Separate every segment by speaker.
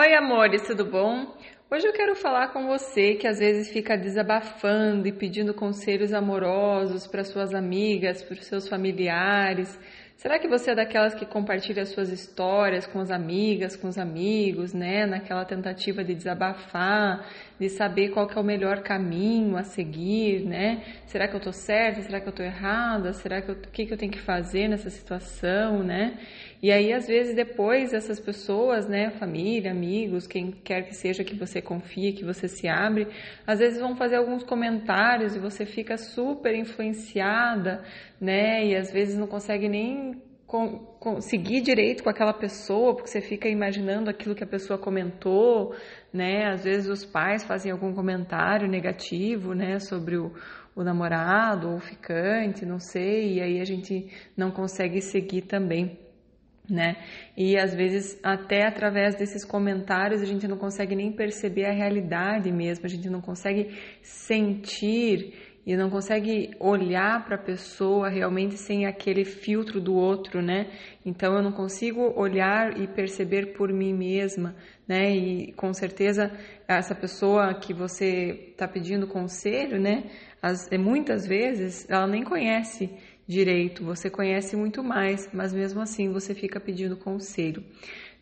Speaker 1: Oi, amores, tudo bom? Hoje eu quero falar com você que às vezes fica desabafando e pedindo conselhos amorosos para suas amigas, para seus familiares. Será que você é daquelas que compartilha suas histórias com as amigas, com os amigos, né? Naquela tentativa de desabafar, de saber qual é o melhor caminho a seguir, né? Será que eu tô certa? Será que eu tô errada? Será que o que, que eu tenho que fazer nessa situação, né? E aí, às vezes, depois, essas pessoas, né, família, amigos, quem quer que seja que você confie, que você se abre, às vezes vão fazer alguns comentários e você fica super influenciada, né, e às vezes não consegue nem conseguir direito com aquela pessoa, porque você fica imaginando aquilo que a pessoa comentou, né? Às vezes os pais fazem algum comentário negativo, né, sobre o, o namorado ou o ficante, não sei, e aí a gente não consegue seguir também né? E às vezes, até através desses comentários, a gente não consegue nem perceber a realidade mesmo, a gente não consegue sentir e não consegue olhar para a pessoa realmente sem aquele filtro do outro, né? Então eu não consigo olhar e perceber por mim mesma, né? E com certeza essa pessoa que você está pedindo conselho, né? As, muitas vezes ela nem conhece direito, você conhece muito mais, mas mesmo assim você fica pedindo conselho,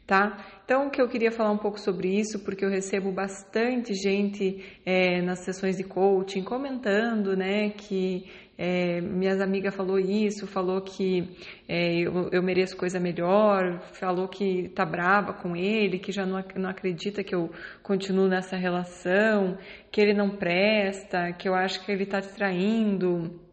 Speaker 1: tá? Então, que eu queria falar um pouco sobre isso, porque eu recebo bastante gente é, nas sessões de coaching comentando, né, que é, minhas amigas falou isso, falou que é, eu, eu, mereço coisa melhor, falou que tá brava com ele, que já não, não acredita que eu continuo nessa relação, que ele não presta, que eu acho que ele tá te traindo,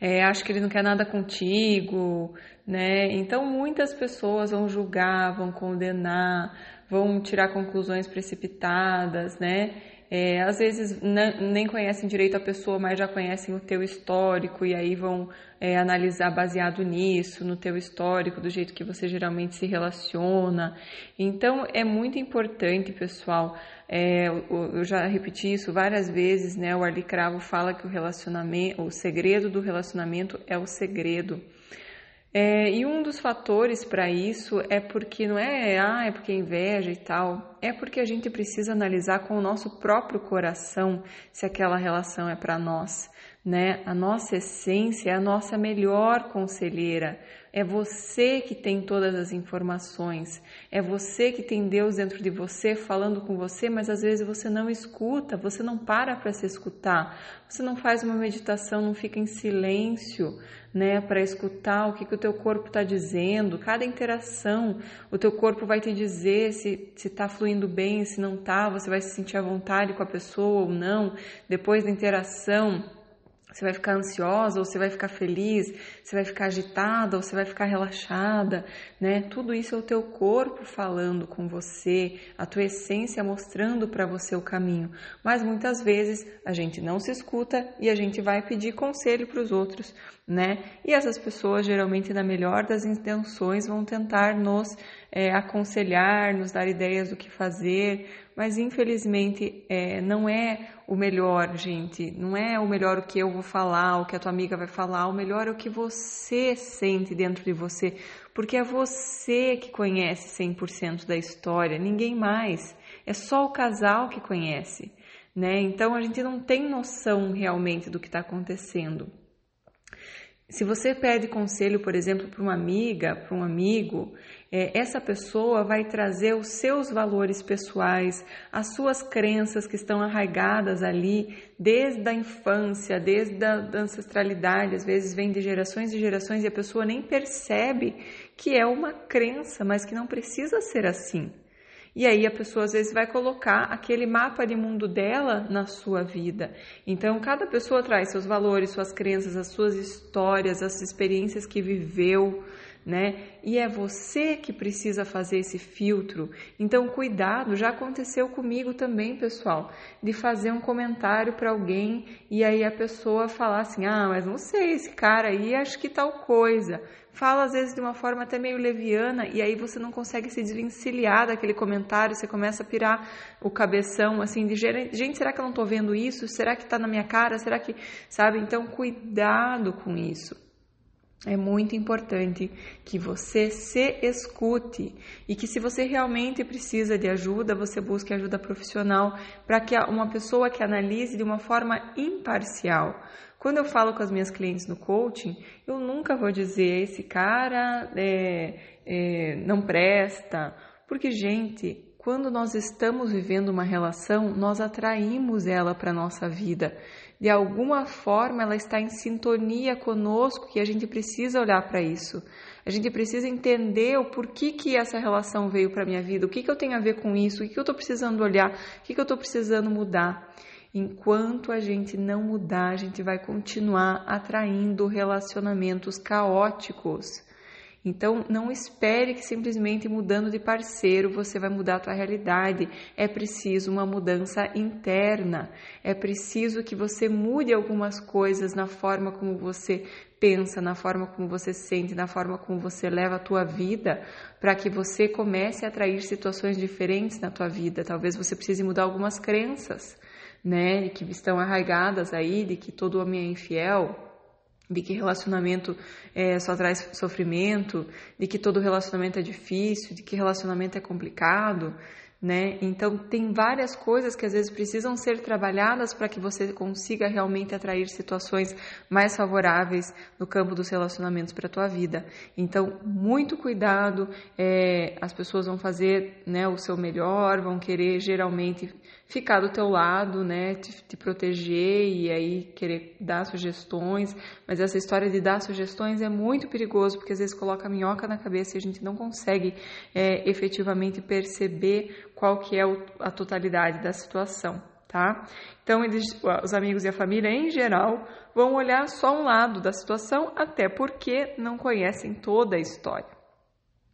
Speaker 1: é, acho que ele não quer nada contigo, né? Então muitas pessoas vão julgar, vão condenar, vão tirar conclusões precipitadas, né? É, às vezes nem conhecem direito a pessoa, mas já conhecem o teu histórico e aí vão é, analisar baseado nisso, no teu histórico, do jeito que você geralmente se relaciona. Então é muito importante, pessoal. É, eu já repeti isso várias vezes, né? O Arli Cravo fala que o relacionamento, o segredo do relacionamento é o segredo. É, e um dos fatores para isso é porque não é, ah, é porque é inveja e tal, é porque a gente precisa analisar com o nosso próprio coração se aquela relação é para nós, né? A nossa essência é a nossa melhor conselheira. É você que tem todas as informações, é você que tem Deus dentro de você falando com você, mas às vezes você não escuta, você não para para se escutar, você não faz uma meditação, não fica em silêncio, né, para escutar o que, que o teu corpo está dizendo, cada interação, o teu corpo vai te dizer se está fluindo bem, se não está, você vai se sentir à vontade com a pessoa ou não, depois da interação você vai ficar ansiosa ou você vai ficar feliz, você vai ficar agitada ou você vai ficar relaxada, né? Tudo isso é o teu corpo falando com você, a tua essência mostrando para você o caminho. Mas muitas vezes a gente não se escuta e a gente vai pedir conselho para os outros, né? E essas pessoas, geralmente, na melhor das intenções, vão tentar nos é, aconselhar, nos dar ideias do que fazer, mas infelizmente é, não é o melhor, gente. Não é o melhor o que eu vou falar, o que a tua amiga vai falar, o melhor é o que você sente dentro de você, porque é você que conhece 100% da história, ninguém mais. É só o casal que conhece, né? Então a gente não tem noção realmente do que está acontecendo. Se você pede conselho, por exemplo, para uma amiga, para um amigo, é, essa pessoa vai trazer os seus valores pessoais, as suas crenças que estão arraigadas ali desde a infância, desde a da ancestralidade, às vezes vem de gerações e gerações e a pessoa nem percebe que é uma crença, mas que não precisa ser assim. E aí a pessoa às vezes vai colocar aquele mapa de mundo dela na sua vida. Então cada pessoa traz seus valores, suas crenças, as suas histórias, as experiências que viveu, né? E é você que precisa fazer esse filtro. Então, cuidado, já aconteceu comigo também, pessoal, de fazer um comentário para alguém e aí a pessoa falar assim: "Ah, mas não sei, esse cara aí acho que tal coisa". Fala às vezes de uma forma até meio leviana e aí você não consegue se desvencilhar daquele comentário, você começa a pirar o cabeção assim de gente, será que eu não tô vendo isso? Será que tá na minha cara? Será que, sabe? Então, cuidado com isso é muito importante que você se escute e que se você realmente precisa de ajuda, você busque ajuda profissional para que uma pessoa que analise de uma forma imparcial. Quando eu falo com as minhas clientes no coaching, eu nunca vou dizer esse cara é, é, não presta, porque gente, quando nós estamos vivendo uma relação, nós atraímos ela para a nossa vida. De alguma forma, ela está em sintonia conosco e a gente precisa olhar para isso. A gente precisa entender o porquê que essa relação veio para a minha vida, o que, que eu tenho a ver com isso, o que, que eu estou precisando olhar, o que, que eu estou precisando mudar. Enquanto a gente não mudar, a gente vai continuar atraindo relacionamentos caóticos. Então, não espere que simplesmente mudando de parceiro você vai mudar a tua realidade. É preciso uma mudança interna. É preciso que você mude algumas coisas na forma como você pensa, na forma como você sente, na forma como você leva a tua vida, para que você comece a atrair situações diferentes na tua vida. Talvez você precise mudar algumas crenças, né, que estão arraigadas aí de que todo homem é infiel de que relacionamento é, só traz sofrimento, de que todo relacionamento é difícil, de que relacionamento é complicado, né? Então tem várias coisas que às vezes precisam ser trabalhadas para que você consiga realmente atrair situações mais favoráveis no campo dos relacionamentos para a tua vida. Então muito cuidado, é, as pessoas vão fazer né, o seu melhor, vão querer geralmente ficar do teu lado, né, te, te, proteger e aí querer dar sugestões, mas essa história de dar sugestões é muito perigoso porque às vezes coloca a minhoca na cabeça e a gente não consegue é, efetivamente perceber qual que é a totalidade da situação, tá? Então eles, os amigos e a família em geral vão olhar só um lado da situação, até porque não conhecem toda a história.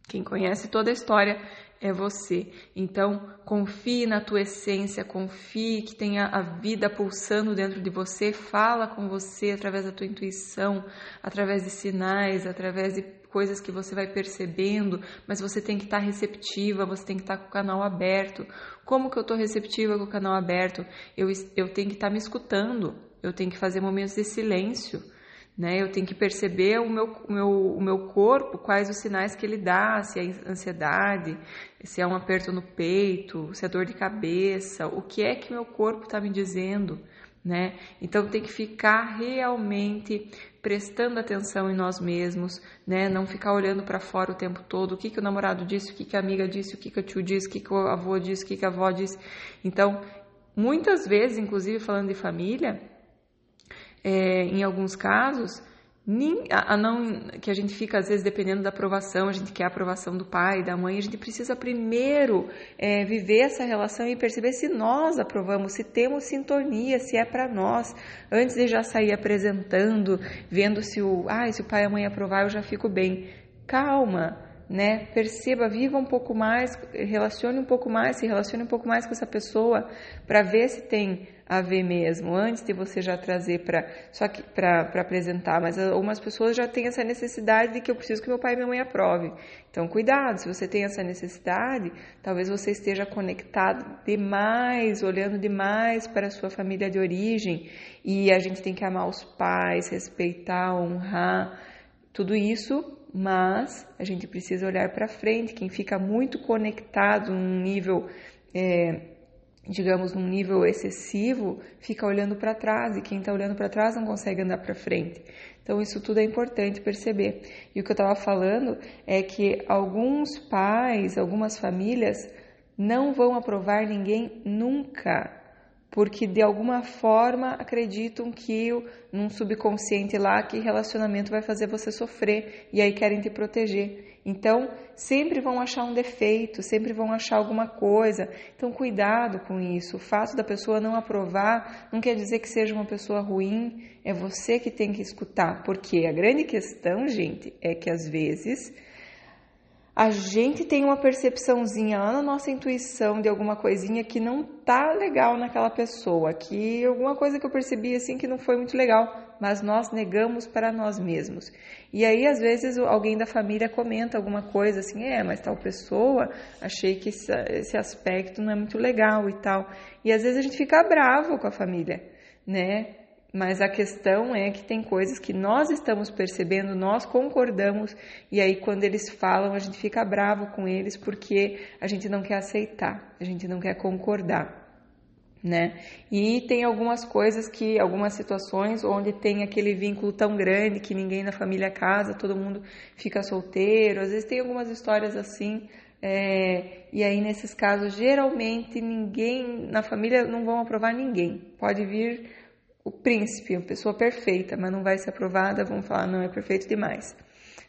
Speaker 1: Quem conhece toda a história é você. Então, confie na tua essência, confie que tenha a vida pulsando dentro de você, fala com você através da tua intuição, através de sinais, através de coisas que você vai percebendo, mas você tem que estar receptiva, você tem que estar com o canal aberto. Como que eu estou receptiva com o canal aberto? Eu, eu tenho que estar me escutando, eu tenho que fazer momentos de silêncio né? Eu tenho que perceber o meu, o meu, o meu corpo, quais os sinais que ele dá, se é ansiedade, se é um aperto no peito, se é dor de cabeça, o que é que meu corpo está me dizendo, né? Então tem que ficar realmente prestando atenção em nós mesmos, né? Não ficar olhando para fora o tempo todo, o que, que o namorado disse, o que, que a amiga disse, o que, que a tio disse, o que, que o avô disse, o que, que a avó disse. Então, muitas vezes, inclusive falando de família, é, em alguns casos, a não que a gente fica às vezes dependendo da aprovação, a gente quer a aprovação do pai, da mãe, a gente precisa primeiro é, viver essa relação e perceber se nós aprovamos, se temos sintonia, se é para nós, antes de já sair apresentando, vendo se o, ah, se o pai e a mãe aprovar, eu já fico bem. Calma, né? Perceba, viva um pouco mais, relacione um pouco mais, se relacione um pouco mais com essa pessoa para ver se tem a ver mesmo, antes de você já trazer para só que para apresentar, mas algumas pessoas já têm essa necessidade de que eu preciso que meu pai e minha mãe aprove. Então, cuidado, se você tem essa necessidade, talvez você esteja conectado demais, olhando demais para a sua família de origem, e a gente tem que amar os pais, respeitar, honrar, tudo isso mas a gente precisa olhar para frente. Quem fica muito conectado num nível, é, digamos, num nível excessivo, fica olhando para trás e quem está olhando para trás não consegue andar para frente. Então, isso tudo é importante perceber. E o que eu estava falando é que alguns pais, algumas famílias não vão aprovar ninguém nunca porque de alguma forma acreditam que num subconsciente lá que relacionamento vai fazer você sofrer e aí querem te proteger. Então, sempre vão achar um defeito, sempre vão achar alguma coisa. Então, cuidado com isso. O fato da pessoa não aprovar não quer dizer que seja uma pessoa ruim, é você que tem que escutar, porque a grande questão, gente, é que às vezes a gente tem uma percepçãozinha lá na nossa intuição de alguma coisinha que não tá legal naquela pessoa, que alguma coisa que eu percebi assim que não foi muito legal, mas nós negamos para nós mesmos. E aí às vezes alguém da família comenta alguma coisa assim, é, mas tal pessoa, achei que esse, aspecto não é muito legal e tal. E às vezes a gente fica bravo com a família, né? Mas a questão é que tem coisas que nós estamos percebendo, nós concordamos, e aí quando eles falam, a gente fica bravo com eles porque a gente não quer aceitar, a gente não quer concordar. Né? E tem algumas coisas que, algumas situações onde tem aquele vínculo tão grande que ninguém na família casa, todo mundo fica solteiro. Às vezes tem algumas histórias assim, é, e aí nesses casos geralmente ninguém na família não vão aprovar ninguém. Pode vir o príncipe, a pessoa perfeita, mas não vai ser aprovada, vão falar, não, é perfeito demais,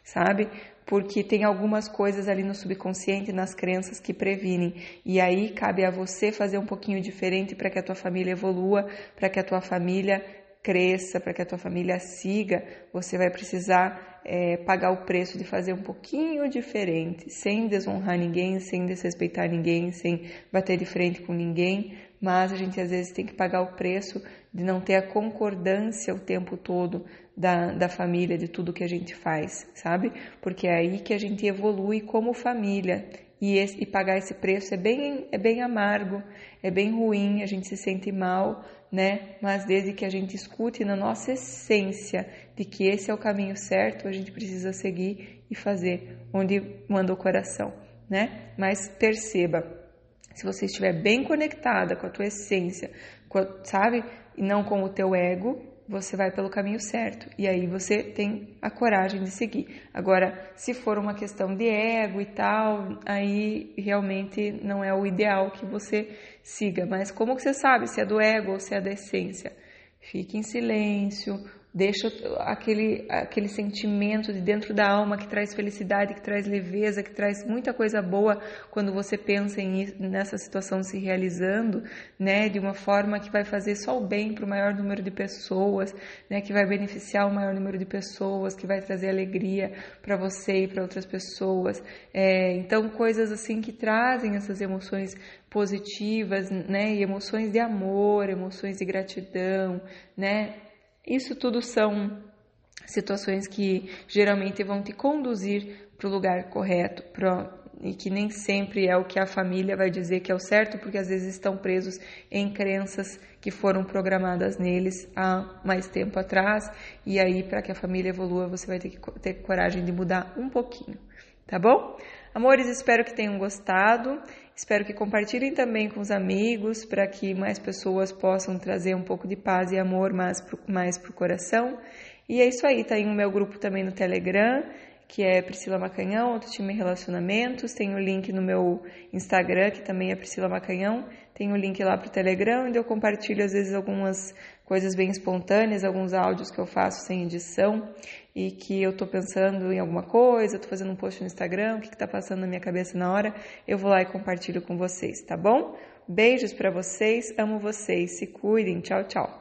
Speaker 1: sabe? Porque tem algumas coisas ali no subconsciente, nas crenças que previnem. E aí cabe a você fazer um pouquinho diferente para que a tua família evolua, para que a tua família cresça, para que a tua família siga, você vai precisar é, pagar o preço de fazer um pouquinho diferente, sem desonrar ninguém, sem desrespeitar ninguém, sem bater de frente com ninguém, mas a gente às vezes tem que pagar o preço de não ter a concordância o tempo todo da, da família, de tudo que a gente faz, sabe? Porque é aí que a gente evolui como família. E, esse, e pagar esse preço é bem, é bem amargo, é bem ruim, a gente se sente mal, né? Mas desde que a gente escute na nossa essência de que esse é o caminho certo, a gente precisa seguir e fazer onde manda o coração, né? Mas perceba, se você estiver bem conectada com a tua essência, a, sabe? E não com o teu ego, você vai pelo caminho certo. E aí você tem a coragem de seguir. Agora, se for uma questão de ego e tal, aí realmente não é o ideal que você siga. Mas como que você sabe se é do ego ou se é da essência? Fique em silêncio, deixa aquele, aquele sentimento de dentro da alma que traz felicidade, que traz leveza, que traz muita coisa boa quando você pensa em, nessa situação se realizando, né, de uma forma que vai fazer só o bem para o maior número de pessoas, né, que vai beneficiar o maior número de pessoas, que vai trazer alegria para você e para outras pessoas. É, então, coisas assim que trazem essas emoções positivas, né, e emoções de amor, emoções de gratidão, né, isso tudo são situações que geralmente vão te conduzir para o lugar correto, e que nem sempre é o que a família vai dizer que é o certo, porque às vezes estão presos em crenças que foram programadas neles há mais tempo atrás, e aí para que a família evolua você vai ter que ter coragem de mudar um pouquinho, tá bom? Amores, espero que tenham gostado. Espero que compartilhem também com os amigos para que mais pessoas possam trazer um pouco de paz e amor mais pro, mais pro coração. E é isso aí, tá aí o meu grupo também no Telegram, que é Priscila Macanhão, Autoestima e Relacionamentos. Tem o link no meu Instagram, que também é Priscila Macanhão. Tem o link lá pro Telegram, onde eu compartilho às vezes algumas coisas bem espontâneas, alguns áudios que eu faço sem edição e que eu tô pensando em alguma coisa, tô fazendo um post no Instagram, o que, que tá passando na minha cabeça na hora, eu vou lá e compartilho com vocês, tá bom? Beijos para vocês, amo vocês, se cuidem, tchau, tchau.